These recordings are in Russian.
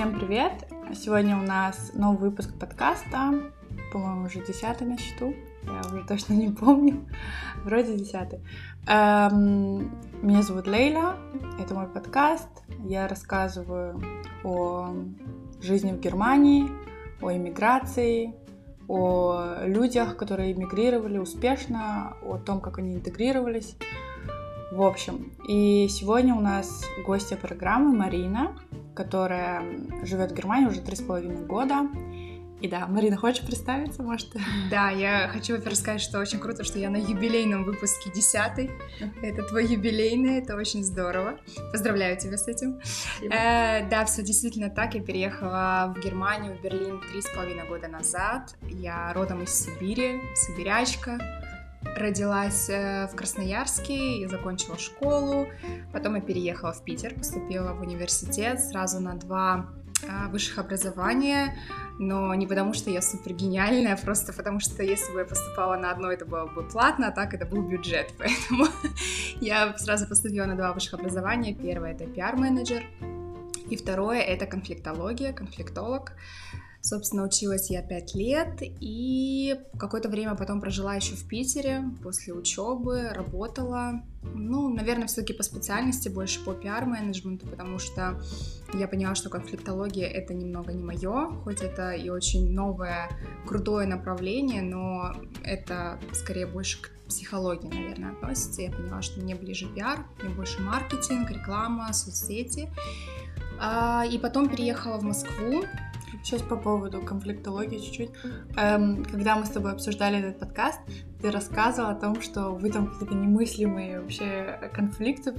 Всем привет! Сегодня у нас новый выпуск подкаста, по-моему, уже десятый на счету, я уже точно не помню, вроде десятый. Эм, меня зовут Лейла, это мой подкаст, я рассказываю о жизни в Германии, о иммиграции, о людях, которые эмигрировали успешно, о том, как они интегрировались. В общем, и сегодня у нас гостья программы Марина, которая живет в Германии уже три с половиной года. И да, Марина, хочешь представиться, может? Да, я хочу, во-первых, сказать, что очень круто, что я на юбилейном выпуске десятый. Это твой юбилейный, это очень здорово. Поздравляю тебя с этим. Э, да, все действительно так. Я переехала в Германию, в Берлин три с половиной года назад. Я родом из Сибири, сибирячка. Родилась э, в Красноярске и закончила школу. Потом я переехала в Питер, поступила в университет сразу на два а, высших образования, но не потому, что я супер гениальная, просто потому, что если бы я поступала на одно, это было бы платно, а так это был бюджет, поэтому я сразу поступила на два высших образования. Первое — это пиар-менеджер, и второе — это конфликтология, конфликтолог. Собственно, училась я пять лет и какое-то время потом прожила еще в Питере после учебы, работала. Ну, наверное, все-таки по специальности, больше по пиар-менеджменту, потому что я поняла, что конфликтология это немного не мое, хоть это и очень новое, крутое направление, но это скорее больше к психологии, наверное, относится. Я поняла, что мне ближе пиар, мне больше маркетинг, реклама, соцсети. А, и потом переехала в Москву, Сейчас по поводу конфликтологии чуть-чуть. Эм, когда мы с тобой обсуждали этот подкаст, ты рассказывал о том, что вы там какие-то немыслимые вообще конфликты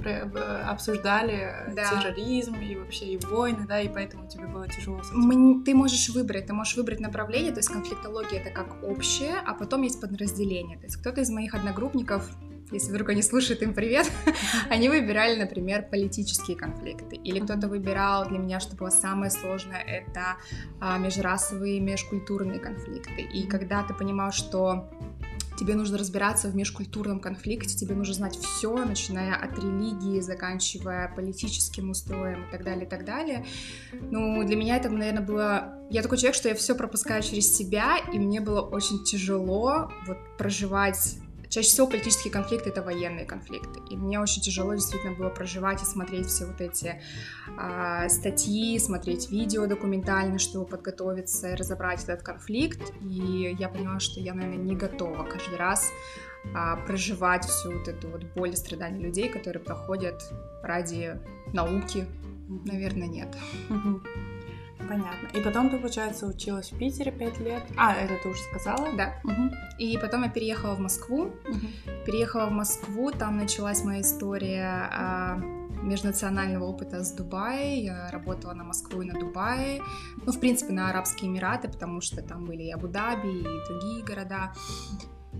обсуждали, да. терроризм и вообще и войны, да, и поэтому тебе было тяжело. Мы, ты можешь выбрать, ты можешь выбрать направление, то есть конфликтология это как общее, а потом есть подразделение. То есть кто-то из моих одногруппников если вдруг они слушают, им привет, они выбирали, например, политические конфликты. Или кто-то выбирал для меня, что было самое сложное, это а, межрасовые, межкультурные конфликты. И когда ты понимал, что тебе нужно разбираться в межкультурном конфликте, тебе нужно знать все, начиная от религии, заканчивая политическим устроем и так далее, и так далее. Ну, для меня это, наверное, было... Я такой человек, что я все пропускаю через себя, и мне было очень тяжело вот проживать Чаще всего политические конфликты — это военные конфликты. И мне очень тяжело действительно было проживать и смотреть все вот эти а, статьи, смотреть видео документально, чтобы подготовиться и разобрать этот конфликт. И я поняла, что я, наверное, не готова каждый раз а, проживать всю вот эту вот боль и страдания людей, которые проходят ради науки. Наверное, нет. Понятно. И потом ты, получается, училась в Питере пять лет. А, это ты уже сказала? Да. Угу. И потом я переехала в Москву. Угу. Переехала в Москву, там началась моя история а, межнационального опыта с Дубая. Я работала на Москву и на Дубае. Ну, в принципе, на Арабские Эмираты, потому что там были и Абу-Даби, и другие города.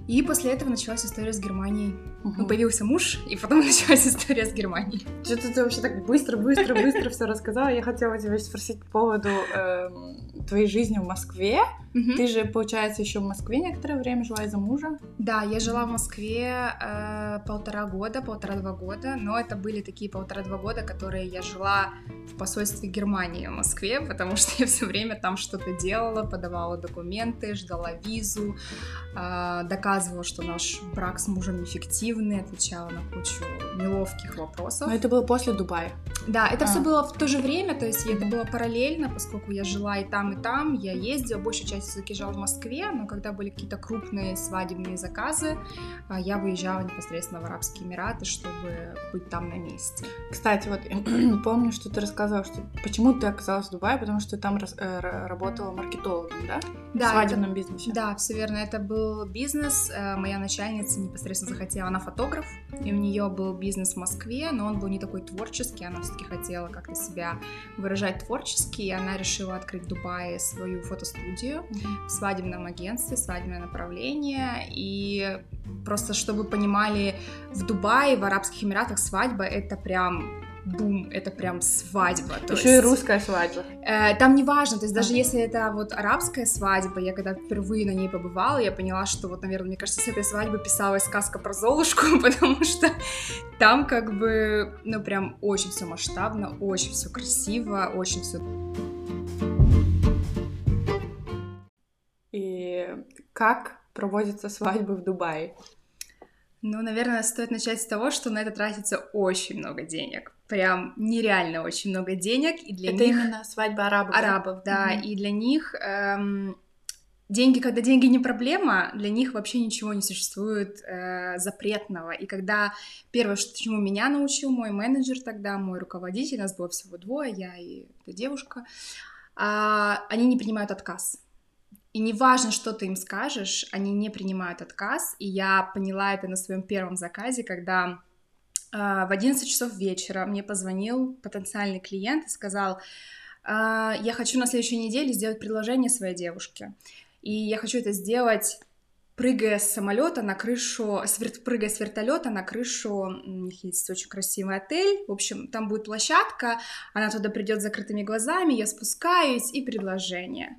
И после этого началась история с Германией. Угу. Появился муж, и потом началась история с Германией. Что-то ты вообще так быстро, быстро, быстро все рассказала. Я хотела тебя спросить по поводу э, твоей жизни в Москве. Угу. Ты же, получается, еще в Москве некоторое время жила из-за мужа? Да, я жила в Москве э, полтора года, полтора-два года, но это были такие полтора-два года, которые я жила в посольстве Германии в Москве, потому что я все время там что-то делала, подавала документы, ждала визу, э, доказывала, что наш брак с мужем эффективный, отвечала на кучу неловких вопросов. Но это было после Дубая? Да, это а. все было в то же время, то есть это было параллельно, поскольку я жила и там, и там, я ездила, большую часть все-таки жила в Москве, но когда были какие-то крупные свадебные заказы, а, я выезжала непосредственно в Арабские Эмираты, чтобы быть там на месте. Кстати, вот помню, что ты рассказывала, что почему ты оказалась в Дубае, потому что ты там э, работала маркетологом, да? Да. В свадебном это, бизнесе. Да, все верно. Это был бизнес. Э, моя начальница непосредственно захотела, она фотограф, и у нее был бизнес в Москве, но он был не такой творческий, она все-таки хотела как-то себя выражать творчески, и она решила открыть в Дубае свою фотостудию в свадебном агентстве, свадебное направление, и просто чтобы понимали, в Дубае, в Арабских Эмиратах свадьба это прям бум, это прям свадьба. То Еще есть, и русская свадьба. Э, там не важно, то есть даже если это вот арабская свадьба, я когда впервые на ней побывала, я поняла, что вот, наверное, мне кажется, с этой свадьбы писалась сказка про Золушку, потому что там как бы, ну прям очень все масштабно, очень все красиво, очень все как проводятся свадьбы в Дубае? Ну, наверное, стоит начать с того, что на это тратится очень много денег. Прям нереально очень много денег. И для это них... именно свадьба арабов. Арабов, да. Mm-hmm. И для них эм, деньги, когда деньги не проблема, для них вообще ничего не существует э, запретного. И когда первое, что, чему меня научил мой менеджер тогда, мой руководитель, нас было всего двое, я и эта девушка, э, они не принимают отказ. И неважно, что ты им скажешь, они не принимают отказ. И я поняла это на своем первом заказе, когда э, в 11 часов вечера мне позвонил потенциальный клиент и сказал, э, я хочу на следующей неделе сделать предложение своей девушке. И я хочу это сделать прыгая с самолета на крышу, прыгая с вертолета на крышу, у них есть очень красивый отель, в общем, там будет площадка, она туда придет с закрытыми глазами, я спускаюсь, и предложение.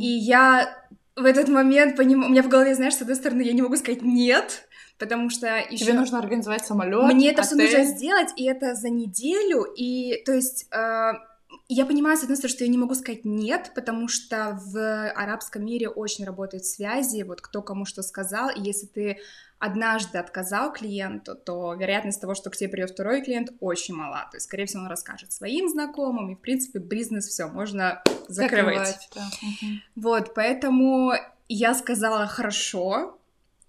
И я в этот момент понимаю, у меня в голове, знаешь, с одной стороны, я не могу сказать нет, потому что еще... Тебе нужно организовать самолет. Мне это все нужно сделать, и это за неделю, и то есть э, я понимаю, с одной стороны, что я не могу сказать нет, потому что в арабском мире очень работают связи, вот кто кому что сказал, и если ты однажды отказал клиенту, то вероятность того, что к тебе придет второй клиент, очень мала. То есть, скорее всего, он расскажет своим знакомым, и, в принципе, бизнес все можно закрывать. закрывать да. Вот, поэтому я сказала хорошо,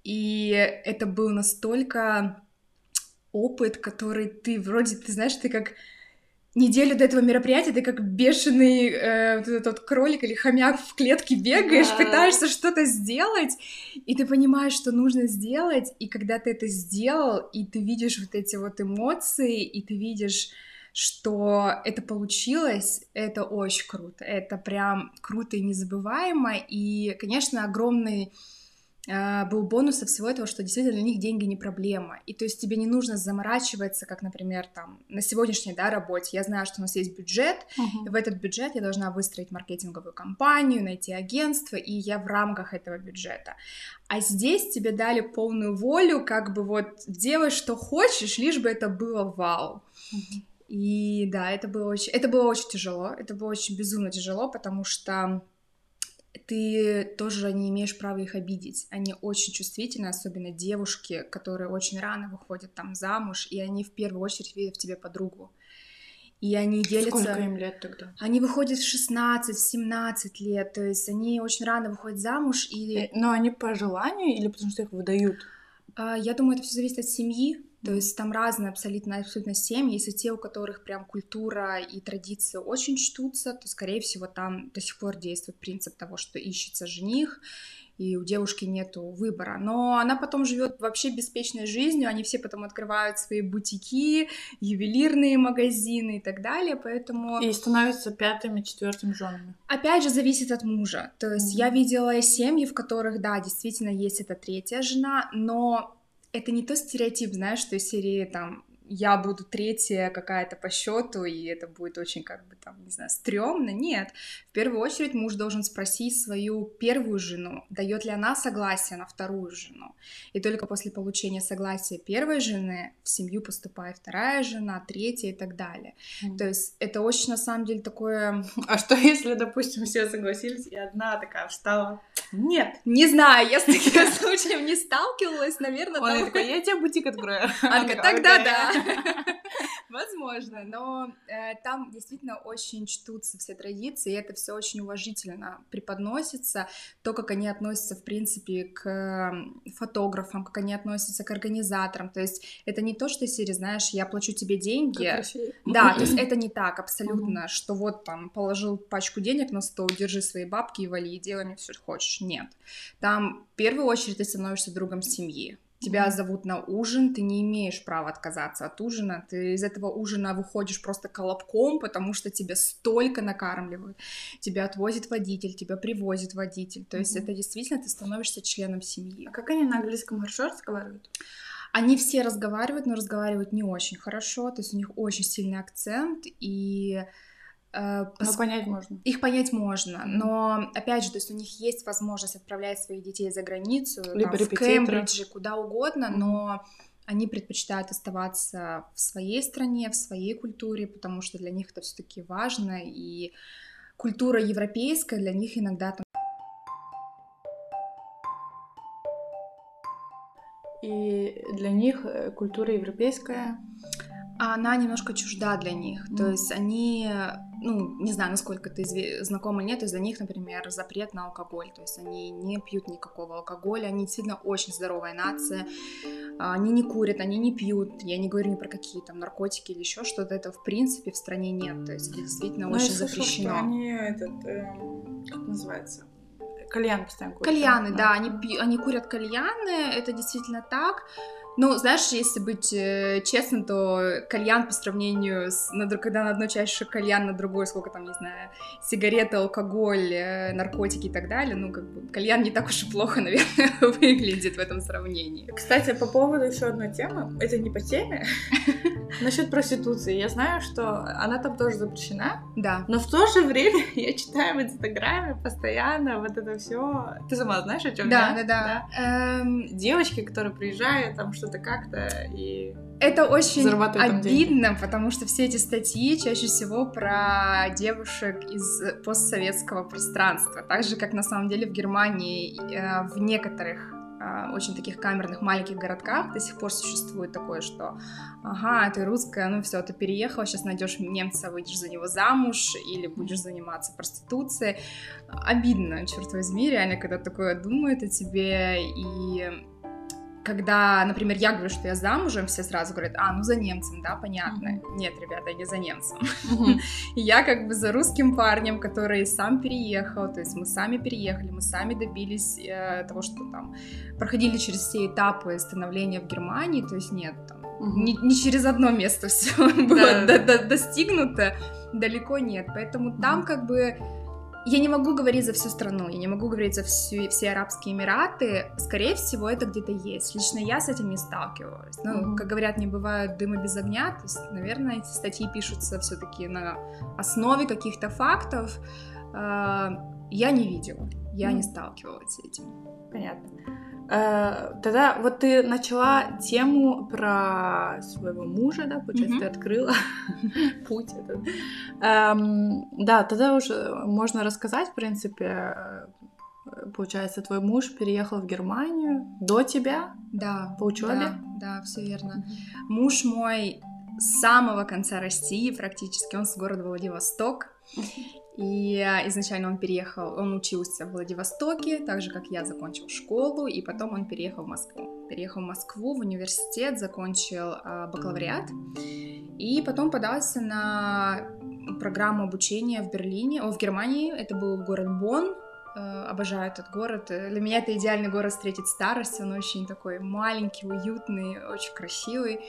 и это был настолько опыт, который ты вроде, ты знаешь, ты как неделю до этого мероприятия ты как бешеный э, вот этот кролик или хомяк в клетке бегаешь, да. пытаешься что-то сделать, и ты понимаешь, что нужно сделать, и когда ты это сделал, и ты видишь вот эти вот эмоции, и ты видишь что это получилось, это очень круто, это прям круто и незабываемо, и, конечно, огромный был бонус от всего этого, что действительно для них деньги не проблема. И то есть тебе не нужно заморачиваться, как, например, там, на сегодняшней да, работе. Я знаю, что у нас есть бюджет, uh-huh. и в этот бюджет я должна выстроить маркетинговую кампанию, найти агентство, и я в рамках этого бюджета. А здесь тебе дали полную волю, как бы вот делай, что хочешь, лишь бы это было вау. Uh-huh. И да, это было очень, это было очень тяжело, это было очень безумно тяжело, потому что ты тоже не имеешь права их обидеть. Они очень чувствительны, особенно девушки, которые очень рано выходят там замуж, и они в первую очередь видят в тебе подругу. И они делятся... Сколько им лет тогда? Они выходят в 16, в 17 лет, то есть они очень рано выходят замуж и... Э, но они по желанию или потому что их выдают? А, я думаю, это все зависит от семьи. То есть там разные абсолютно, абсолютно семьи. Если те, у которых прям культура и традиции очень чтутся, то, скорее всего, там до сих пор действует принцип того, что ищется жених, и у девушки нету выбора. Но она потом живет вообще беспечной жизнью, они все потом открывают свои бутики, ювелирные магазины и так далее, поэтому... И становятся пятыми, четвертыми женами. Опять же, зависит от мужа. То есть mm-hmm. я видела семьи, в которых, да, действительно есть эта третья жена, но это не то стереотип, знаешь, что из серии там я буду третья какая-то по счету, и это будет очень, как бы там, не знаю, стрёмно. Нет. В первую очередь муж должен спросить свою первую жену, дает ли она согласие на вторую жену. И только после получения согласия первой жены в семью поступает вторая жена, третья и так далее. Mm. То есть это очень, на самом деле, такое... А что если, допустим, все согласились, и одна такая встала? Нет. Не знаю, я с таким случаем не сталкивалась, наверное. Он такой, я тебе бутик открою. Такая, тогда да. Возможно, но э, там действительно очень чтутся все традиции, и это все очень уважительно преподносится. То, как они относятся, в принципе, к фотографам, как они относятся к организаторам. То есть это не то, что Сири, знаешь, я плачу тебе деньги. Да, то есть это не так абсолютно, что вот там положил пачку денег на стол, держи свои бабки и вали, и делай мне все, что хочешь. Нет. Там в первую очередь ты становишься другом семьи тебя зовут на ужин, ты не имеешь права отказаться от ужина, ты из этого ужина выходишь просто колобком, потому что тебя столько накармливают, тебя отвозит водитель, тебя привозит водитель, то есть mm-hmm. это действительно ты становишься членом семьи. А как они на английском хорошо разговаривают? Они все разговаривают, но разговаривают не очень хорошо, то есть у них очень сильный акцент, и Э, ну, пос... Но понять можно. Их понять можно, но опять же, то есть у них есть возможность отправлять своих детей за границу, Либо там, в Кембридже, куда угодно, но они предпочитают оставаться в своей стране, в своей культуре, потому что для них это все-таки важно, и культура европейская для них иногда там... И для них э, культура европейская она немножко чужда для них. Mm. То есть они, ну, не знаю, насколько ты знакома нет, из-за них, например, запрет на алкоголь. То есть они не пьют никакого алкоголя, они действительно очень здоровая нация. Они не курят, они не пьют. Я не говорю ни про какие там наркотики или еще что-то. Это в принципе в стране нет. То есть это действительно ну, очень слышала, запрещено. Что они этот, эм, как называется? Кальян постоянно курят. Кальяны, да, да они, они курят кальяны, это действительно так. Ну, знаешь, если быть э, честным, то кальян по сравнению с... Когда на одной чаше кальян, на другой сколько там, не знаю, сигареты, алкоголь, э, наркотики и так далее, ну, как бы, кальян не так уж и плохо, наверное, выглядит в этом сравнении. Кстати, по поводу еще одной темы, это не по теме, насчет проституции. Я знаю, что она там тоже запрещена, да. но в то же время я читаю в Инстаграме постоянно вот это все. Ты сама знаешь, о чем да? Да, да, да. Эм... Девочки, которые приезжают, там что что-то как-то и это очень обидно, потому что все эти статьи чаще всего про девушек из постсоветского пространства, так же как на самом деле в Германии э, в некоторых э, очень таких камерных маленьких городках до сих пор существует такое, что ага, ты русская, ну все, ты переехала, сейчас найдешь немца, выйдешь за него замуж или будешь заниматься проституцией. Обидно, черт возьми, реально, когда такое думают о тебе, и когда, например, я говорю, что я замужем, все сразу говорят, а, ну за немцем, да, понятно. Mm-hmm. Нет, ребята, я не за немцем. Mm-hmm. я как бы за русским парнем, который сам переехал, то есть мы сами переехали, мы сами добились э, того, что там проходили через все этапы становления в Германии, то есть нет, там, mm-hmm. не, не через одно место все было достигнуто, далеко нет, поэтому там как бы я не могу говорить за всю страну, я не могу говорить за всю, все Арабские Эмираты. Скорее всего, это где-то есть. Лично я с этим не сталкивалась. Ну, mm-hmm. как говорят, не бывает дыма без огня. То есть, наверное, эти статьи пишутся все-таки на основе каких-то фактов. А, я не видела, я mm-hmm. не сталкивалась с этим. Понятно. Э, тогда вот ты начала тему про своего мужа, да, получается, mm-hmm. ты открыла путь этот. Эм, да, тогда уже можно рассказать, в принципе, э, получается, твой муж переехал в Германию до тебя? Да. По учебе? Да, да, все верно. Муж мой с самого конца России практически, он с города Владивосток. И изначально он переехал, он учился в Владивостоке, так же, как я закончил школу, и потом он переехал в Москву. Переехал в Москву, в университет, закончил э, бакалавриат, и потом подался на программу обучения в Берлине, о, в Германии, это был город Бонн, э, обожаю этот город. Для меня это идеальный город встретить старость, он очень такой маленький, уютный, очень красивый.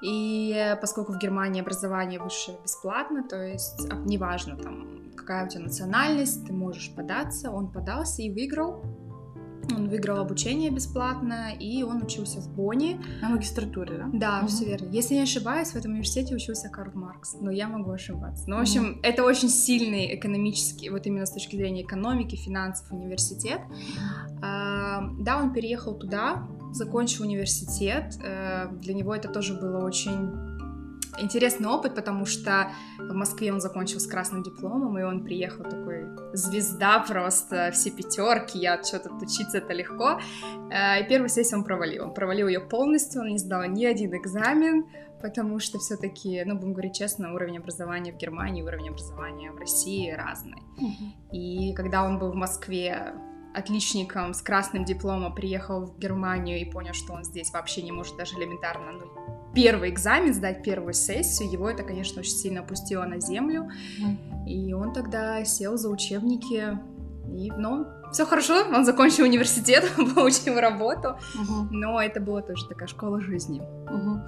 И поскольку в Германии образование высшее бесплатно, то есть а, неважно там, какая у тебя национальность, ты можешь податься, он подался и выиграл. Он выиграл обучение бесплатно, и он учился в Бонне. На магистратуре, да? Да, угу. все верно. Если не ошибаюсь, в этом университете учился Карл Маркс, но я могу ошибаться. Ну, в общем, угу. это очень сильный экономический, вот именно с точки зрения экономики, финансов университет. А, да, он переехал туда, закончил университет. Э, для него это тоже было очень интересный опыт, потому что в Москве он закончил с красным дипломом, и он приехал такой звезда просто, все пятерки, я что-то учиться это легко. Э, и первую сессию он провалил. Он провалил ее полностью, он не сдал ни один экзамен, потому что все-таки, ну, будем говорить честно, уровень образования в Германии, уровень образования в России разный. Mm-hmm. И когда он был в Москве отличником с красным дипломом приехал в Германию и понял, что он здесь вообще не может даже элементарно ну, первый экзамен сдать, первую сессию, его это, конечно, очень сильно опустило на землю. Mm. И он тогда сел за учебники, и, ну, все хорошо, он закончил университет, получил работу, uh-huh. но это была тоже такая школа жизни. Uh-huh.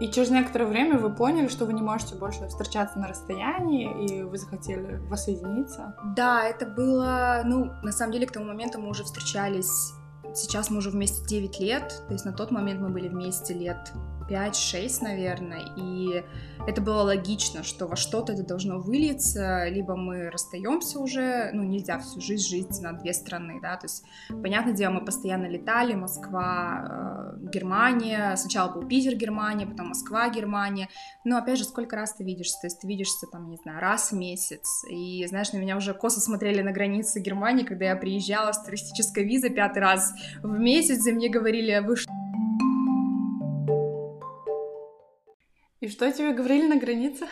И через некоторое время вы поняли, что вы не можете больше встречаться на расстоянии, и вы захотели воссоединиться? Да, это было, ну, на самом деле, к тому моменту мы уже встречались, сейчас мы уже вместе 9 лет, то есть на тот момент мы были вместе лет 5-6, наверное, и это было логично, что во что-то это должно вылиться, либо мы расстаемся уже, ну, нельзя всю жизнь жить на две страны, да, то есть, понятное дело, мы постоянно летали, Москва, э, Германия, сначала был Питер, Германия, потом Москва, Германия, но, опять же, сколько раз ты видишься, то есть ты видишься, там, не знаю, раз в месяц, и, знаешь, на меня уже косо смотрели на границе Германии, когда я приезжала с туристической визой пятый раз в месяц, и мне говорили, вы что И что тебе говорили на границе?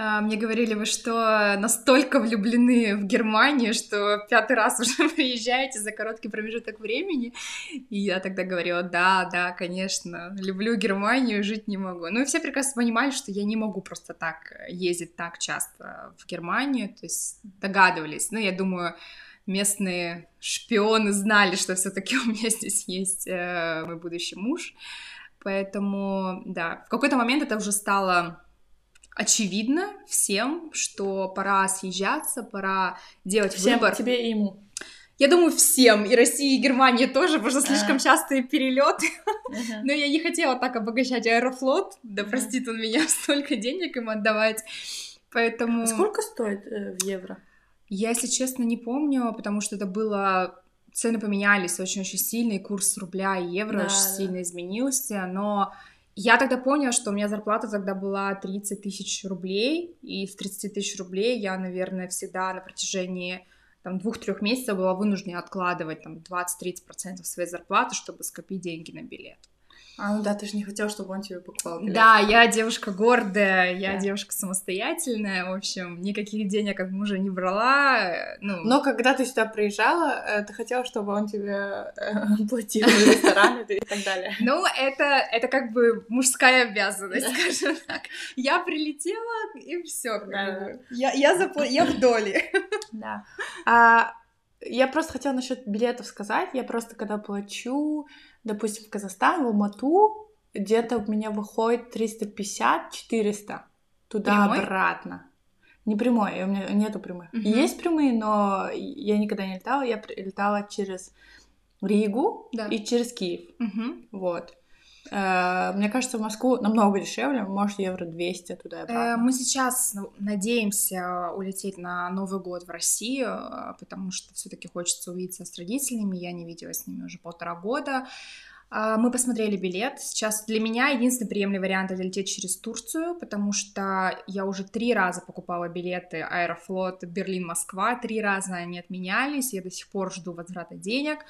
А, мне говорили, вы что, настолько влюблены в Германию, что пятый раз уже приезжаете за короткий промежуток времени. И я тогда говорила, да, да, конечно, люблю Германию, жить не могу. Ну и все прекрасно понимали, что я не могу просто так ездить так часто в Германию, то есть догадывались. Ну, я думаю, местные шпионы знали, что все-таки у меня здесь есть э, мой будущий муж. Поэтому, да, в какой-то момент это уже стало очевидно всем, что пора съезжаться, пора делать всем, выбор. тебе и ему. Я думаю, всем, и России, и Германии тоже, потому что слишком а. частые перелеты. Uh-huh. Но я не хотела так обогащать Аэрофлот, да uh-huh. простит он меня столько денег им отдавать. Поэтому... А сколько стоит э, в евро? Я, если честно, не помню, потому что это было... Цены поменялись очень-очень сильно, и курс рубля и евро да, очень да. сильно изменился, но я тогда поняла, что у меня зарплата тогда была 30 тысяч рублей, и с 30 тысяч рублей я, наверное, всегда на протяжении там, двух-трех месяцев была вынуждена откладывать там 20-30% своей зарплаты, чтобы скопить деньги на билет. А, ну да, ты же не хотел, чтобы он тебе покупал билет. Да, я девушка гордая, я да. девушка самостоятельная, в общем, никаких денег от мужа не брала. Ну... Но когда ты сюда приезжала, э, ты хотела, чтобы он тебе э, платил рестораны и так далее. Ну, это, это как бы мужская обязанность, скажем так. Я прилетела, и все. Я, я, запла... я в доле. Да. А, я просто хотела насчет билетов сказать. Я просто когда плачу, допустим, в Казахстан, в Алмату, где-то у меня выходит 350-400 туда-обратно. Не прямой, у меня нету прямых. Uh-huh. Есть прямые, но я никогда не летала. Я летала через Ригу да. и через Киев. Uh-huh. Вот. Э, мне кажется, в Москву намного дешевле, может, евро 200 туда и обратно. Э, мы сейчас ну, надеемся улететь на Новый год в Россию, э, потому что все таки хочется увидеться с родителями, я не виделась с ними уже полтора года. Мы посмотрели билет. Сейчас для меня единственный приемлемый вариант это лететь через Турцию, потому что я уже три раза покупала билеты Аэрофлот Берлин-Москва, три раза они отменялись, я до сих пор жду возврата денег.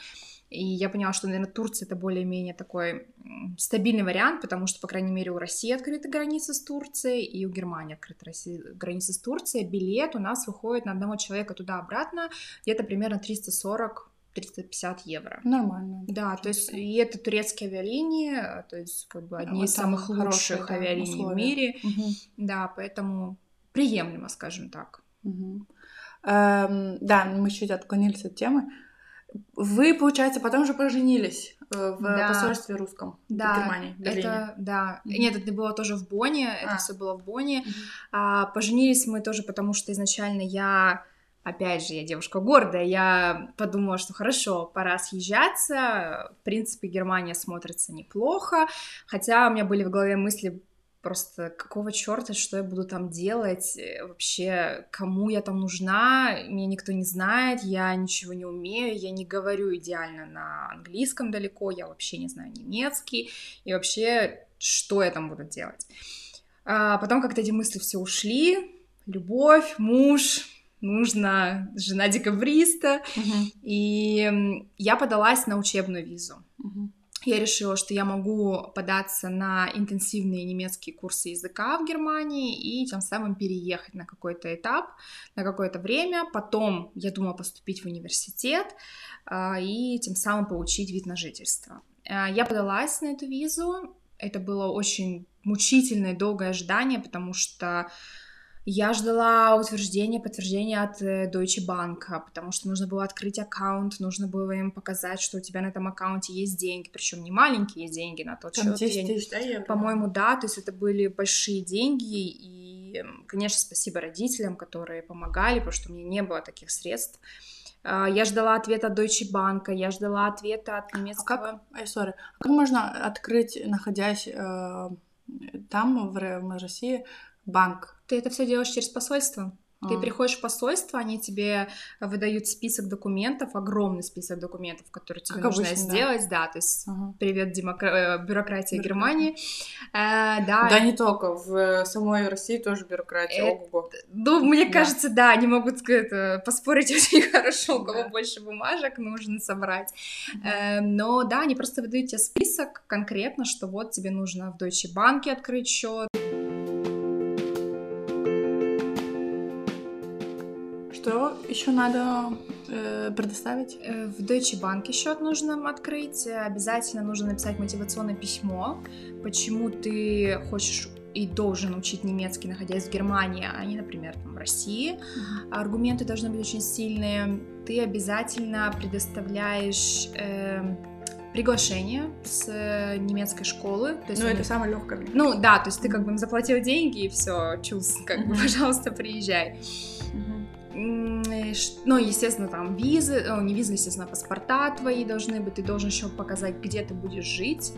И я поняла, что, наверное, Турция это более-менее такой стабильный вариант, потому что, по крайней мере, у России открыта граница с Турцией, и у Германии открыта Россия, граница с Турцией. Билет у нас выходит на одного человека туда-обратно где-то примерно 340 350 евро. Нормально. Да, то есть и это турецкие авиалинии, то есть как бы одни вот из самых лучших авиалиний условия. в мире. Угу. Да, поэтому приемлемо, скажем так. Угу. Эм, да, мы чуть отклонились от темы. Вы, получается, потом же поженились э, в да. посольстве русском да, в Германии, в Это, да. Mm-hmm. Нет, это было тоже в Бонне, а. это все было в Бонне. Mm-hmm. А, поженились мы тоже потому, что изначально я опять же, я девушка гордая, я подумала, что хорошо, пора съезжаться, в принципе, Германия смотрится неплохо, хотя у меня были в голове мысли просто какого черта, что я буду там делать, э, вообще, кому я там нужна, меня никто не знает, я ничего не умею, я не говорю идеально на английском далеко, я вообще не знаю немецкий, и вообще, что я там буду делать. А потом как-то эти мысли все ушли, любовь, муж, нужна жена декабриста, uh-huh. и я подалась на учебную визу. Uh-huh я решила, что я могу податься на интенсивные немецкие курсы языка в Германии и тем самым переехать на какой-то этап, на какое-то время. Потом я думала поступить в университет а, и тем самым получить вид на жительство. А, я подалась на эту визу. Это было очень мучительное, долгое ожидание, потому что я ждала утверждения, подтверждения от э, Deutsche Bank, потому что нужно было открыть аккаунт, нужно было им показать, что у тебя на этом аккаунте есть деньги, причем не маленькие деньги на тот Там счет. 10 тысяч, да, евро? По-моему, да, то есть это были большие деньги, и, конечно, спасибо родителям, которые помогали, потому что у меня не было таких средств. А, я ждала ответа от Deutsche Bank, я ждала ответа от немецкого... А как, sorry, а как можно открыть, находясь э, там, в, в России, банк? Ты это все делаешь через посольство. Ты а. приходишь в посольство, они тебе выдают список документов, огромный список документов, которые тебе как нужно обычно, сделать, да. да, то есть ага. привет демокра... Э, бюрократия Германии, э, да. Да, не только в самой России тоже бюрократия. Э, ого ну, мне да. кажется, да, они могут это, поспорить очень хорошо, у кого да. больше бумажек нужно собрать. Э, но да, они просто выдают тебе список конкретно, что вот тебе нужно в Deutsche Bank открыть счет еще надо э, предоставить? Э, в Deutsche Bank счет нужно открыть. Обязательно нужно написать мотивационное письмо, почему ты хочешь и должен учить немецкий, находясь в Германии, а не, например, там, в России. Mm-hmm. Аргументы должны быть очень сильные. Ты обязательно предоставляешь э, приглашение с немецкой школы. То есть ну, они... это самое легкое. Ну, да, то есть ты как бы им заплатил деньги, и все, чус, как бы, пожалуйста, приезжай. Ну, естественно, там визы, ну, не визы, естественно, а паспорта твои должны быть, ты должен еще показать, где ты будешь жить.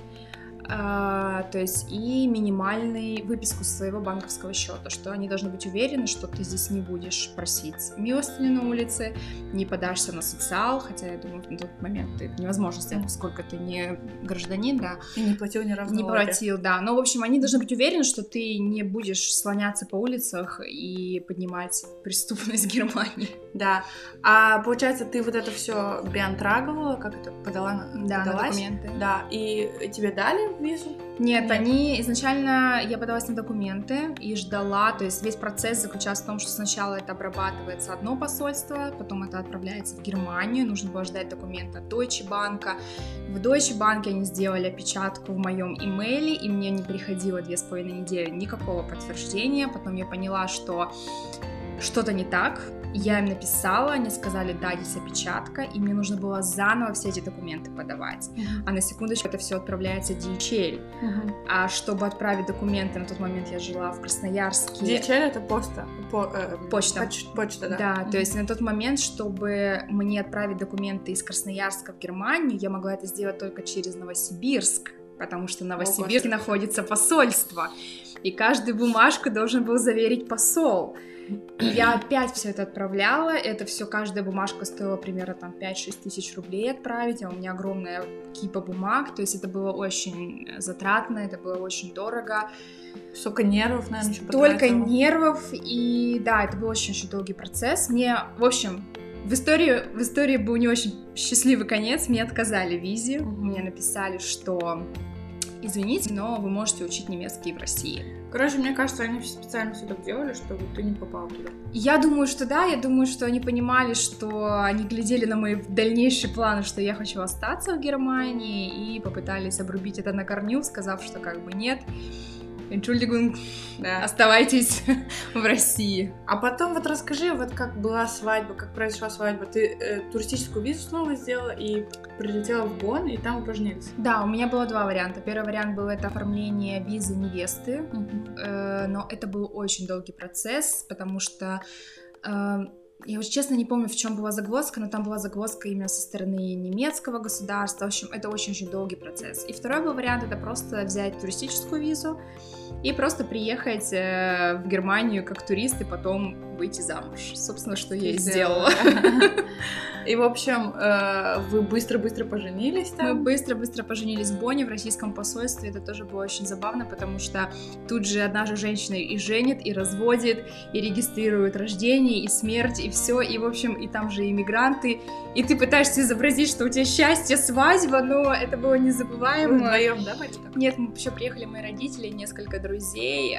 А, то есть и минимальный выписку своего банковского счета, что они должны быть уверены, что ты здесь не будешь просить милостыню на улице, не подашься на социал, хотя я думаю, на тот момент это невозможно сделать, поскольку ты не гражданин, да. И не платил ни разу Не платил, да. Но, в общем, они должны быть уверены, что ты не будешь слоняться по улицах и поднимать преступность Германии. Да. А получается, ты вот это все биантрагивала, как это подала? Да, подалась? на документы. Да. И тебе дали визу? Нет, Нет, они изначально я подалась на документы и ждала, то есть весь процесс заключался в том, что сначала это обрабатывается одно посольство, потом это отправляется в Германию, нужно было ждать документы от Deutsche Bank. В Deutsche Bank они сделали опечатку в моем имейле, и мне не приходило две с половиной недели никакого подтверждения. Потом я поняла, что что-то не так, я им написала, они сказали, да, здесь опечатка, и мне нужно было заново все эти документы подавать. Uh-huh. А на секундочку это все отправляется DHL. Uh-huh. А чтобы отправить документы, на тот момент я жила в Красноярске. DHL это поста? По, э, почта. Поч, почта, да. Да, uh-huh. то есть на тот момент, чтобы мне отправить документы из Красноярска в Германию, я могла это сделать только через Новосибирск, потому что в Новосибирске О, находится посольство. И каждую бумажку должен был заверить посол. И я опять все это отправляла, это все, каждая бумажка стоила примерно там 5-6 тысяч рублей отправить, а у меня огромная кипа бумаг, то есть это было очень затратно, это было очень дорого. Сколько нервов, наверное, Только нервов, и да, это был очень-очень долгий процесс. Мне, в общем, в истории, в истории был не очень счастливый конец, мне отказали в визе, mm-hmm. мне написали, что извините, но вы можете учить немецкий в России. Короче, мне кажется, они специально все так делали, чтобы ты не попал туда. Я думаю, что да, я думаю, что они понимали, что они глядели на мои дальнейшие планы, что я хочу остаться в Германии, и попытались обрубить это на корню, сказав, что как бы нет. Entschuldigung, да. оставайтесь в России. А потом вот расскажи, вот как была свадьба, как произошла свадьба. Ты э, туристическую визу снова сделала и прилетела в Бонн, и там упражнились? Да, у меня было два варианта. Первый вариант был это оформление визы невесты, угу. э, но это был очень долгий процесс, потому что э, я уже честно не помню, в чем была загвоздка, но там была загвоздка именно со стороны немецкого государства. В общем, это очень-очень долгий процесс. И второй был вариант, это просто взять туристическую визу и просто приехать э, в Германию как турист и потом выйти замуж. Собственно, что я и сделала. И, в общем, э, вы быстро-быстро поженились там? Мы быстро-быстро поженились в Бонне, в российском посольстве. Это тоже было очень забавно, потому что тут же одна же женщина и женит, и разводит, и регистрирует рождение, и смерть, и все. И, в общем, и там же иммигранты. И ты пытаешься изобразить, что у тебя счастье, свадьба, но это было незабываемо. Вы вдвоем, да, Нет, мы еще приехали мои родители, несколько друзей.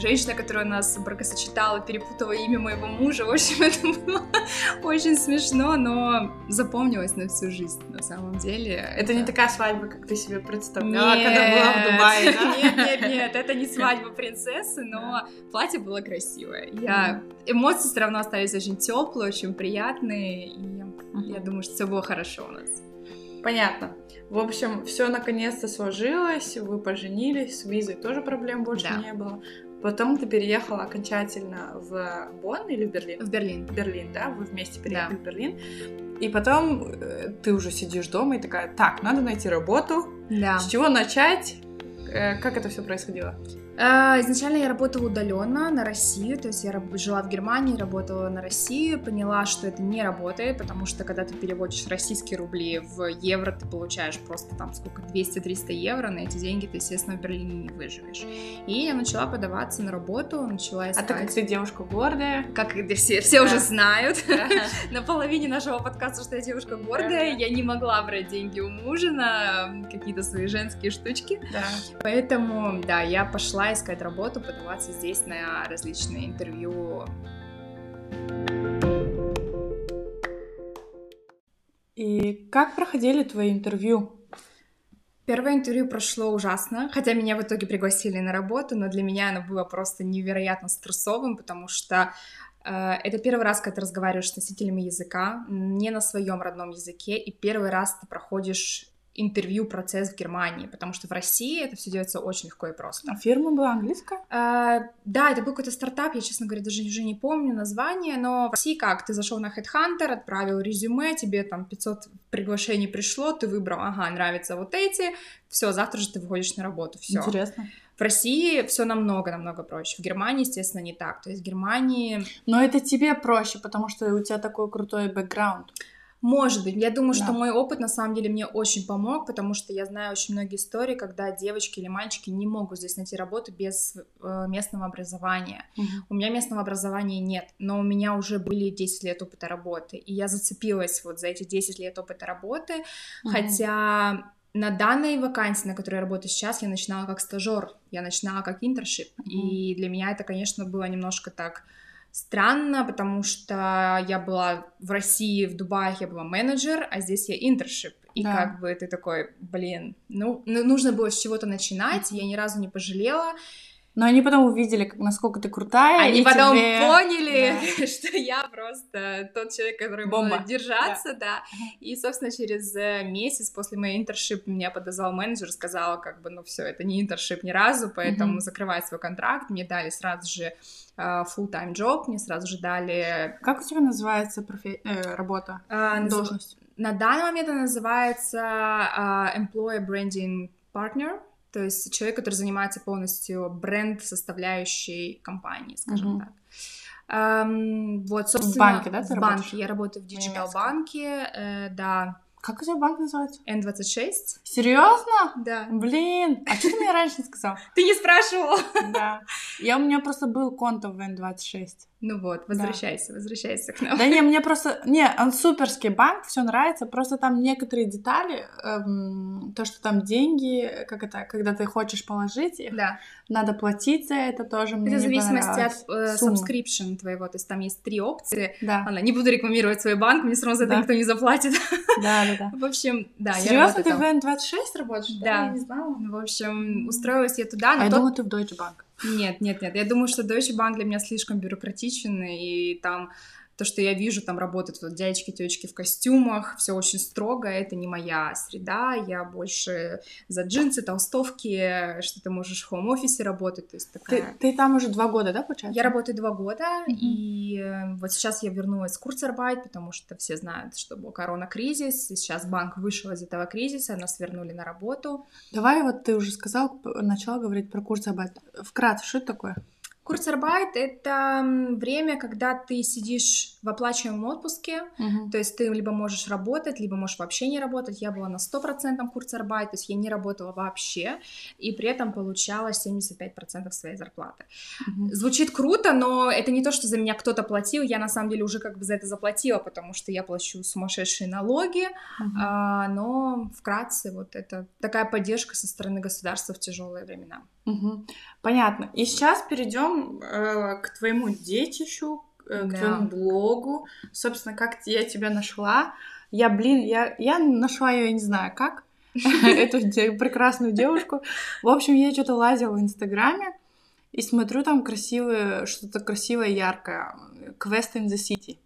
Женщина, которая нас бракосочетала, перепутала имя моего мужа. В общем, это было очень смешно, но но запомнилось на всю жизнь, на самом деле. Это, это... не такая свадьба, как ты себе представляла, нет, когда была в Дубае, да? Нет, нет, нет, это не свадьба принцессы, но платье было красивое. Я... Эмоции все равно остались очень теплые, очень приятные, и я думаю, что все было хорошо у нас. Понятно. В общем, все наконец-то сложилось, вы поженились, с визой тоже проблем больше да. не было. Потом ты переехала окончательно в Бонн или в Берлин? В Берлин. Берлин, да? Вы вместе переехали да. в Берлин. И потом э, ты уже сидишь дома и такая, так, надо найти работу. Да. С чего начать? Э, как это все происходило? А, изначально я работала удаленно на Россию, то есть я жила в Германии, работала на Россию, поняла, что это не работает, потому что когда ты переводишь российские рубли в евро, ты получаешь просто там сколько, 200-300 евро, на эти деньги ты, естественно, в Берлине не выживешь. И я начала подаваться на работу, начала искать... А так как ты девушка гордая? Как все, все да. уже знают на половине нашего подкаста, что я девушка гордая, я не могла брать деньги у мужа на какие-то свои женские штучки, поэтому, да, я пошла пошла искать работу, подаваться здесь на различные интервью. И как проходили твои интервью? Первое интервью прошло ужасно, хотя меня в итоге пригласили на работу, но для меня оно было просто невероятно стрессовым, потому что э, это первый раз, когда ты разговариваешь с носителями языка, не на своем родном языке, и первый раз ты проходишь интервью процесс в Германии, потому что в России это все делается очень легко и просто. А фирма была английская? А, да, это был какой-то стартап, я, честно говоря, даже уже не помню название, но в России как? Ты зашел на Headhunter, отправил резюме, тебе там 500 приглашений пришло, ты выбрал, ага, нравятся вот эти, все, завтра же ты выходишь на работу, все. Интересно. В России все намного-намного проще. В Германии, естественно, не так. То есть в Германии... Но это тебе проще, потому что у тебя такой крутой бэкграунд. Может быть. Я думаю, да. что мой опыт на самом деле мне очень помог, потому что я знаю очень многие истории, когда девочки или мальчики не могут здесь найти работу без э, местного образования. Угу. У меня местного образования нет, но у меня уже были 10 лет опыта работы, и я зацепилась вот за эти 10 лет опыта работы, угу. хотя на данной вакансии, на которой я работаю сейчас, я начинала как стажер, я начинала как интершип, угу. и для меня это, конечно, было немножко так странно, потому что я была в России, в Дубае я была менеджер, а здесь я интершип. И да. как бы ты такой, блин, ну, ну нужно было с чего-то начинать, я ни разу не пожалела. Но они потом увидели, как, насколько ты крутая. Они потом тебе... поняли, да. что я просто тот человек, который Бомба. может держаться, да. да. И, собственно, через э, месяц после моей интершип меня подозвал менеджер, сказал, как бы, ну все, это не интершип ни разу, поэтому mm-hmm. закрывай свой контракт. Мне дали сразу же uh, full-time job, мне сразу же дали... Как у тебя называется профи... э, работа, uh, должность? На данный момент она называется uh, Employer Branding Partner. То есть человек, который занимается полностью бренд-составляющей компании, скажем mm-hmm. так. Эм, вот, собственно, в банке, да, ты В банке. Я работаю в digital банке, э, да. Как у тебя банк называется? N26. Серьезно? Да. Блин, а что ты мне раньше не сказал? Ты не спрашивал. Да. Я, у меня просто был Konto в N26. Ну вот, возвращайся, да. возвращайся к нам. Да не, мне просто... Не, он суперский банк, все нравится, просто там некоторые детали, эм, то, что там деньги, как это, когда ты хочешь положить их, да. надо платить за это тоже мне Это в зависимости от э, subscription твоего, то есть там есть три опции. Да. Ладно, не буду рекламировать свой банк, мне все равно за это да. никто не заплатит. Да, да, да. В общем, да, Серьезно, ты там. в N26 работаешь? Да. Я не знала. В общем, устроилась я туда. А я тот... думала, ты в Deutsche Bank. Нет, нет, нет. Я думаю, что Deutsche Bank для меня слишком бюрократичен, и там то, что я вижу, там работают вот дядечки, тетечки в костюмах, все очень строго, это не моя среда, я больше за джинсы, толстовки, что ты можешь в хоум-офисе работать, то есть такая... Ты, ты там уже два года, да, получается? Я работаю два года, mm-hmm. и э, вот сейчас я вернулась с Курсарбайт, потому что все знают, что был корона-кризис, и сейчас банк вышел из этого кризиса, нас вернули на работу. Давай, вот ты уже сказал, начала говорить про Курсарбайт. Вкратце, что это такое? Курсарбайт — это время, когда ты сидишь в оплачиваемом отпуске, uh-huh. то есть ты либо можешь работать, либо можешь вообще не работать. Я была на 100% курсарбайт, то есть я не работала вообще, и при этом получала 75% своей зарплаты. Uh-huh. Звучит круто, но это не то, что за меня кто-то платил, я на самом деле уже как бы за это заплатила, потому что я плачу сумасшедшие налоги, uh-huh. а, но вкратце вот это такая поддержка со стороны государства в тяжелые времена. Угу. Понятно. И сейчас перейдем э, к твоему детищу, э, к да. твоему блогу. Собственно, как я тебя нашла. Я, блин, я, я нашла ее, не знаю как, эту прекрасную девушку. В общем, я что-то лазила в Инстаграме и смотрю там красивое, что-то красивое, яркое. Quest in the City.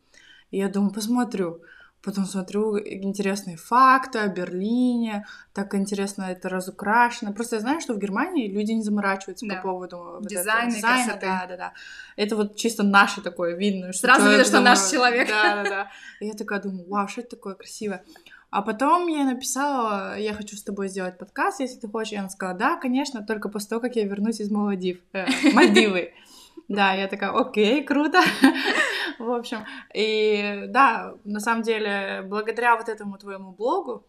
И я думаю, посмотрю. Потом смотрю интересные факты о Берлине, так интересно это разукрашено. Просто я знаю, что в Германии люди не заморачиваются да. по поводу дизайна, вот дизайна красоты. да, да, да. Это вот чисто наше такое видно. Что Сразу видно, что наш человек. Да, да, да. И я такая думаю, вау, что это такое красивое. А потом я написала, я хочу с тобой сделать подкаст, если ты хочешь. И она сказала, да, конечно, только после того, как я вернусь из Малдив, э, Мальдивы. Да, я такая, окей, круто. В общем, и да, на самом деле, благодаря вот этому твоему блогу,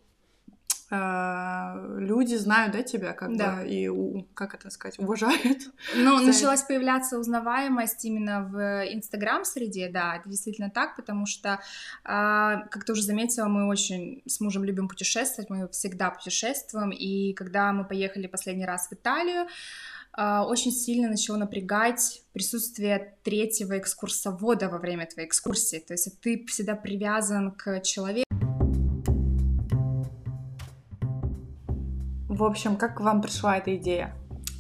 э, люди знают, да, тебя, как да. бы, и, как это сказать, уважают. Ну, началась появляться узнаваемость именно в Инстаграм-среде, да, это действительно так, потому что, а, как ты уже заметила, мы очень с мужем любим путешествовать, мы всегда путешествуем, и когда мы поехали последний раз в Италию, а, очень сильно начало напрягать присутствие третьего экскурсовода во время твоей экскурсии. То есть ты всегда привязан к человеку. В общем, как к вам пришла эта идея?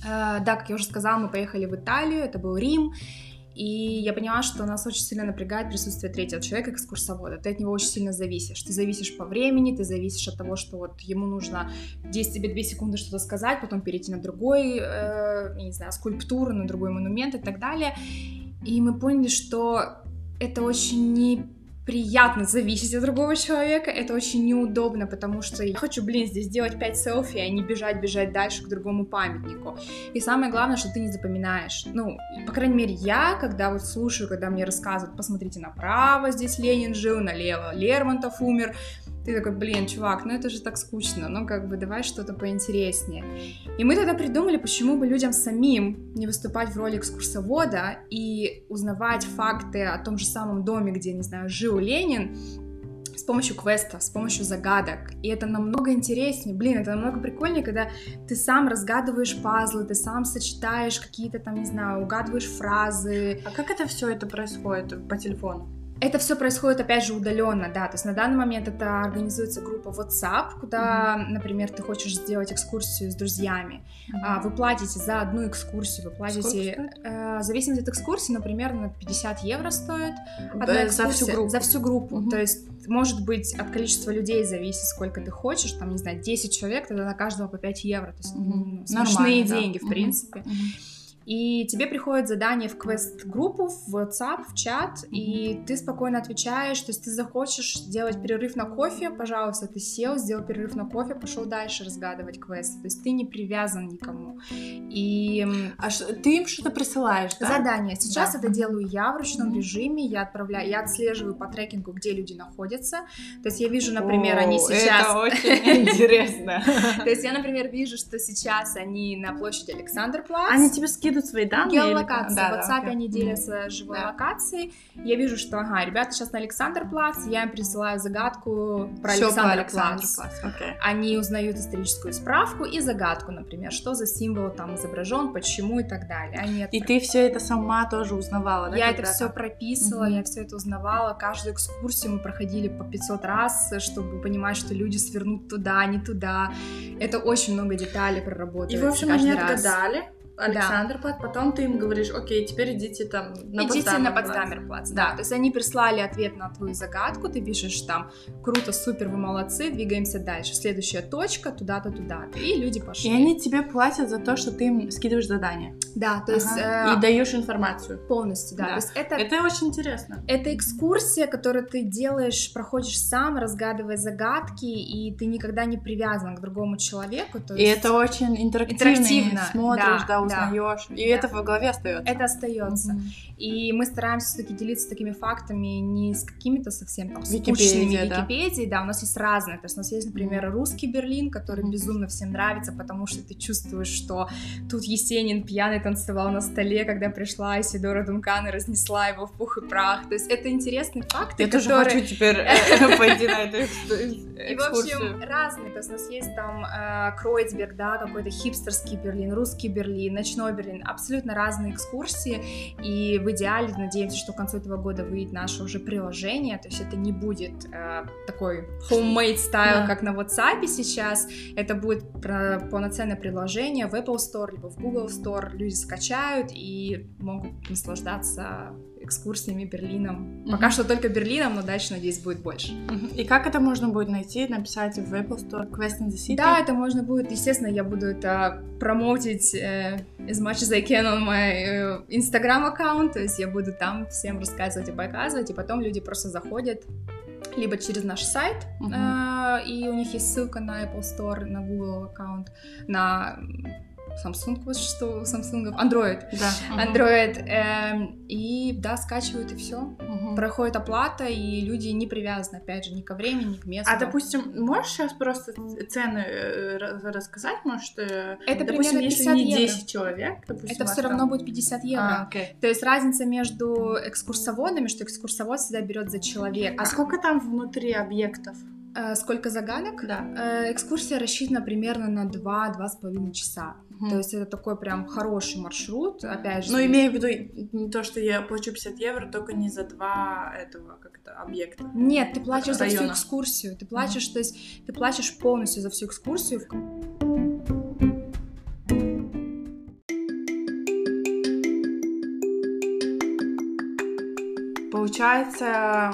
А, да, как я уже сказала, мы поехали в Италию, это был Рим, и я поняла, что нас очень сильно напрягает присутствие третьего человека, экскурсовода. Ты от него очень сильно зависишь. Ты зависишь по времени, ты зависишь от того, что вот ему нужно 10 тебе 2 секунды что-то сказать, потом перейти на другой, э, не знаю, скульптуру, на другой монумент и так далее. И мы поняли, что это очень не приятно зависеть от другого человека, это очень неудобно, потому что я хочу, блин, здесь сделать 5 селфи, а не бежать, бежать дальше к другому памятнику. И самое главное, что ты не запоминаешь. Ну, по крайней мере, я, когда вот слушаю, когда мне рассказывают, посмотрите направо, здесь Ленин жил, налево Лермонтов умер, ты такой, блин, чувак, ну это же так скучно, ну как бы давай что-то поинтереснее. И мы тогда придумали, почему бы людям самим не выступать в роли экскурсовода и узнавать факты о том же самом доме, где, не знаю, жил Ленин, с помощью квестов, с помощью загадок. И это намного интереснее. Блин, это намного прикольнее, когда ты сам разгадываешь пазлы, ты сам сочетаешь какие-то там, не знаю, угадываешь фразы. А как это все это происходит по телефону? Это все происходит, опять же, удаленно, да. То есть на данный момент это организуется группа WhatsApp, куда, mm-hmm. например, ты хочешь сделать экскурсию с друзьями. Mm-hmm. Вы платите за одну экскурсию, вы платите, э, зависимости от экскурсии, например, на 50 евро стоит одна экскурсия. За всю группу. За всю группу. Mm-hmm. То есть, может быть, от количества людей зависит, сколько ты хочешь, там, не знаю, 10 человек, тогда на каждого по 5 евро. То есть, mm-hmm. смешные Нормально, деньги, да. в принципе. Mm-hmm и тебе приходит задание в квест-группу, в WhatsApp, в чат, и ты спокойно отвечаешь, то есть ты захочешь сделать перерыв на кофе, пожалуйста, ты сел, сделал перерыв на кофе, пошел дальше разгадывать квест, то есть ты не привязан никому. И... А ш... ты им что-то присылаешь, да? Задание. Сейчас да. это делаю я в ручном режиме, я отправляю, я отслеживаю по трекингу, где люди находятся, то есть я вижу, например, О, они сейчас... это очень интересно. То есть я, например, вижу, что сейчас они на площади Александр-Плац. Они тебе скидывают скидывают свои данные? Геолокация. Да, в WhatsApp да, они делятся живой да. локацией. Я вижу, что, ага, ребята сейчас на Александр Плац, я им присылаю загадку про Всё Александр, Александр Плац. Плац. Okay. Они узнают историческую справку и загадку, например, что за символ там изображен, почему и так далее. Они и ты все это сама тоже узнавала, да? Я это все прописывала, mm-hmm. я все это узнавала. Каждую экскурсию мы проходили по 500 раз, чтобы понимать, что люди свернут туда, не туда. Это очень много деталей проработать. И, в общем, они отгадали. Александр да. потом ты им говоришь, окей, теперь идите там на Идите на Потсдамер плац, да. да. То есть они прислали ответ на твою загадку, ты пишешь там, круто, супер, вы молодцы, двигаемся дальше. Следующая точка, туда-то, туда-то. И люди пошли. И они тебе платят за то, что ты им скидываешь задание. Да, то ага. есть... Э, и даешь информацию. Полностью, да. да. То есть это, это очень интересно. Это экскурсия, которую ты делаешь, проходишь сам, разгадывая загадки, и ты никогда не привязан к другому человеку. Есть... И это очень интерактивно. Интерактивно. Смотришь, да, да узнаешь. Да. И да. это в голове остается. Это остается. Mm-hmm. И мы стараемся все-таки делиться такими фактами не с какими-то совсем там скучными да. Википедии, да, у нас есть разные. То есть у нас есть, например, русский Берлин, который mm-hmm. безумно всем нравится, потому что ты чувствуешь, что тут Есенин пьяный танцевал на столе, когда пришла Исидора Дункан и разнесла его в пух и прах. То есть это интересные факты, Я которые... тоже хочу теперь э, пойти на эту И, в общем, разные. То есть у нас есть там э, Кройцберг, да, какой-то хипстерский Берлин, русский Берлин, ночной Берлин, абсолютно разные экскурсии, и в идеале надеемся, что к концу этого года выйдет наше уже приложение, то есть это не будет э, такой homemade стайл, да. как на WhatsApp сейчас, это будет полноценное приложение в Apple Store, либо в Google Store, люди скачают и могут наслаждаться экскурсиями Берлином. Mm-hmm. Пока что только Берлином, но дальше, надеюсь, будет больше. Mm-hmm. И как это можно будет найти? Написать в Apple Store Quest in the City? Да, это можно будет. Естественно, я буду это промоутить э, as much as I can on my э, Instagram аккаунт. То есть я буду там всем рассказывать и показывать, и потом люди просто заходят либо через наш сайт, uh-huh. э, и у них есть ссылка на Apple Store, на Google аккаунт, на Samsung, вот что Samsung, Android. Да. Android. Э, и да, скачивают и все. Угу. Проходит оплата, и люди не привязаны, опять же, ни ко времени, ни к месту. А, допустим, можешь сейчас просто цены э, рассказать? Может, э, это допустим, если не 10 евро. человек, допустим, это все равно будет 50 евро. А, okay. То есть разница между экскурсоводами, что экскурсовод всегда берет за человека. А сколько там внутри объектов? Э, сколько загадок? Да. Экскурсия рассчитана примерно на 2-2,5 часа. Угу. То есть это такой прям хороший маршрут, опять же. Ну, Но имею в виду не то, что я плачу 50 евро только не за два этого как-то объекта. Нет, ты плачешь за всю экскурсию, ты плачешь, угу. то есть ты плачешь полностью за всю экскурсию. Получается,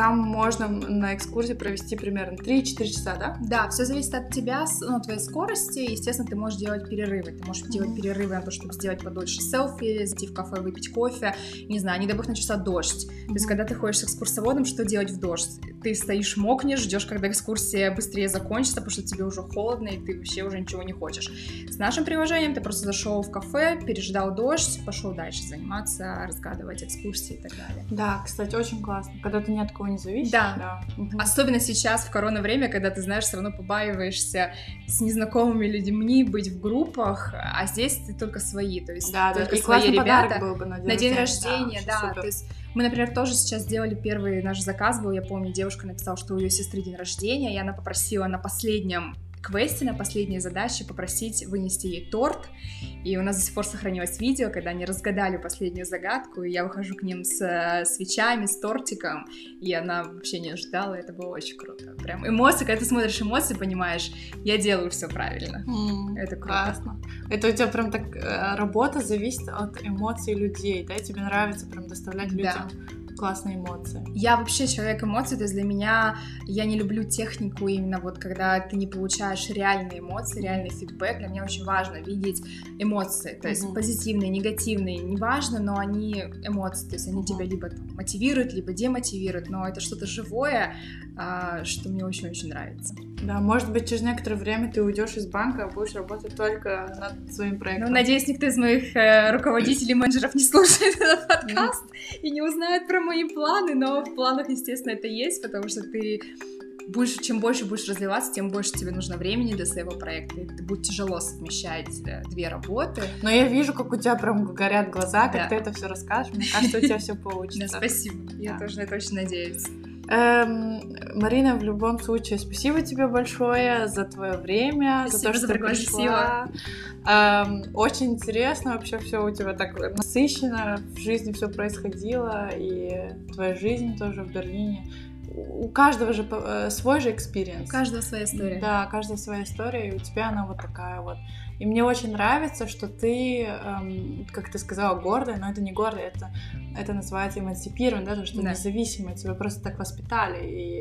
там можно на экскурсии провести примерно 3-4 часа, да? Да, все зависит от тебя, ну, твоей скорости. Естественно, ты можешь делать перерывы. Ты можешь mm-hmm. делать перерывы на то, чтобы сделать подольше селфи, зайти в кафе, выпить кофе. Не знаю, не дай бог начаться дождь. Mm-hmm. То есть, когда ты ходишь с экскурсоводом, что делать в дождь? Ты стоишь, мокнешь, ждешь, когда экскурсия быстрее закончится, потому что тебе уже холодно, и ты вообще уже ничего не хочешь. С нашим приложением ты просто зашел в кафе, переждал дождь, пошел дальше заниматься, разгадывать экскурсии и так далее. Да, кстати, очень классно, когда ты ни от кого не зависишь. Да. да. Угу. Особенно сейчас, в корона время, когда ты знаешь, все равно побаиваешься с незнакомыми людьми быть в группах, а здесь ты только свои, то есть да, только да. свои ребята. Был бы на день, на день рождения, да. да то есть мы, например, тоже сейчас сделали первый наш заказ был, я помню, девушка написала, что у ее сестры день рождения, и она попросила на последнем квесте на последней задаче попросить вынести ей торт. И у нас до сих пор сохранилось видео, когда они разгадали последнюю загадку, и я выхожу к ним с э, свечами, с тортиком, и она вообще не ожидала, это было очень круто. Прям эмоции, когда ты смотришь эмоции, понимаешь, я делаю все правильно. Mm, это круто. Классно. Это у тебя прям так э, работа зависит от эмоций людей, да? Тебе нравится прям доставлять людям да классные эмоции. Я вообще человек эмоций, то есть для меня я не люблю технику именно вот когда ты не получаешь реальные эмоции, реальный фидбэк. Для меня очень важно видеть эмоции, то есть mm-hmm. позитивные, негативные, неважно, но они эмоции, то есть они mm-hmm. тебя либо там, мотивируют, либо демотивируют, но это что-то живое, а, что мне очень-очень нравится. Да, может быть, через некоторое время ты уйдешь из банка, а будешь работать только над своим проектом. Ну, надеюсь, никто из моих э, руководителей, менеджеров не слушает этот подкаст mm. и не узнает про мои планы, но в планах, естественно, это есть, потому что ты будешь, чем больше будешь развиваться, тем больше тебе нужно времени для своего проекта. И это будет тяжело совмещать э, две работы. Но я вижу, как у тебя прям горят глаза, как да. ты это все расскажешь. Мне кажется, у тебя все получится. Да, спасибо. Я тоже на это очень надеюсь. Эм, Марина, в любом случае, спасибо тебе большое за твое время, спасибо, за то, что ты пришла. Эм, очень интересно вообще все у тебя так насыщенно, в жизни все происходило, и твоя жизнь тоже в Берлине у каждого же э, свой же experience. У каждого своя история. Да, каждая своя история, и у тебя она вот такая вот. И мне очень нравится, что ты, эм, как ты сказала, гордая, но это не гордая, это, это называется эмансипирован, да, то, что да. независимая, тебя просто так воспитали, и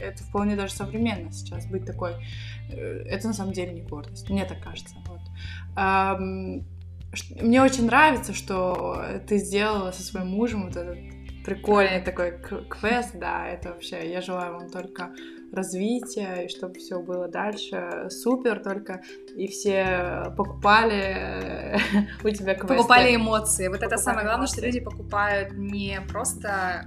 это вполне даже современно сейчас быть такой. Э, это на самом деле не гордость, мне так кажется. Мне очень нравится, что ты сделала со своим мужем вот этот прикольный такой квест, да, это вообще, я желаю вам только развития, и чтобы все было дальше супер, только и все покупали у тебя квесты. Покупали эмоции. Вот покупали это самое главное, эмоции. что люди покупают не просто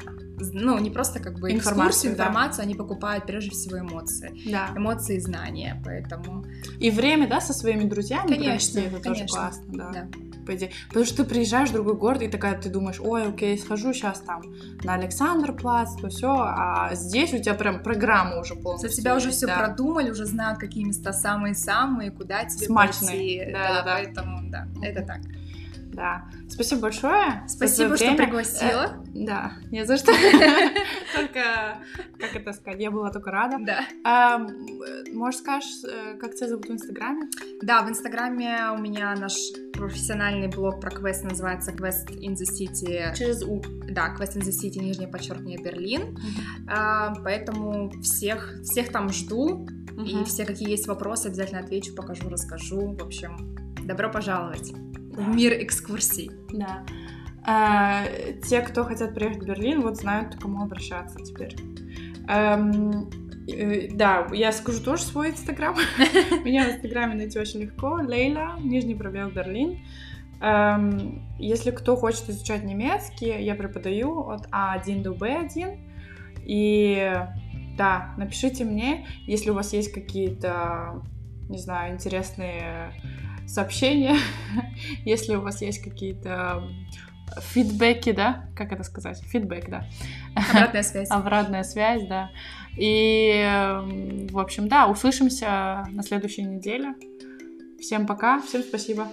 ну, не просто как бы информацию, информацию, да. они покупают прежде всего эмоции. Да. Эмоции и знания, поэтому... И время, да, со своими друзьями конечно, провести, это конечно. тоже классно, да. да. По идее. Потому что ты приезжаешь в другой город, и такая ты думаешь, ой, окей, схожу сейчас там на Александр плац, то все, а здесь у тебя прям программа уже полностью. За тебя уже все да. продумали, уже знают, какие места самые-самые, куда тебе Смачные. пойти. Да, да, да, поэтому, да, это так. Да. Спасибо большое. Спасибо, что пригласила. Э, да, не за что. Только, как это сказать, я была только рада. Да. Может, скажешь, э, как тебя зовут в Инстаграме? Да, в Инстаграме у меня наш профессиональный блог про квест называется Quest in the City. Через У. Да, Quest in the City, нижнее подчеркивание, Берлин. А, поэтому всех, всех там жду. И все, какие есть вопросы, обязательно отвечу, покажу, расскажу. В общем, добро пожаловать в мир экскурсий. Да. А, те, кто хотят приехать в Берлин, вот знают, к кому обращаться теперь. Эм, э, да, я скажу тоже свой инстаграм. Меня в инстаграме найти очень легко. Лейла, нижний пробел Берлин. Эм, если кто хочет изучать немецкий, я преподаю от А1 до Б1. И да, напишите мне, если у вас есть какие-то, не знаю, интересные сообщения, если у вас есть какие-то фидбэки, да, как это сказать, фидбэк, да. Обратная связь. Обратная связь, да. И, в общем, да, услышимся на следующей неделе. Всем пока, всем спасибо.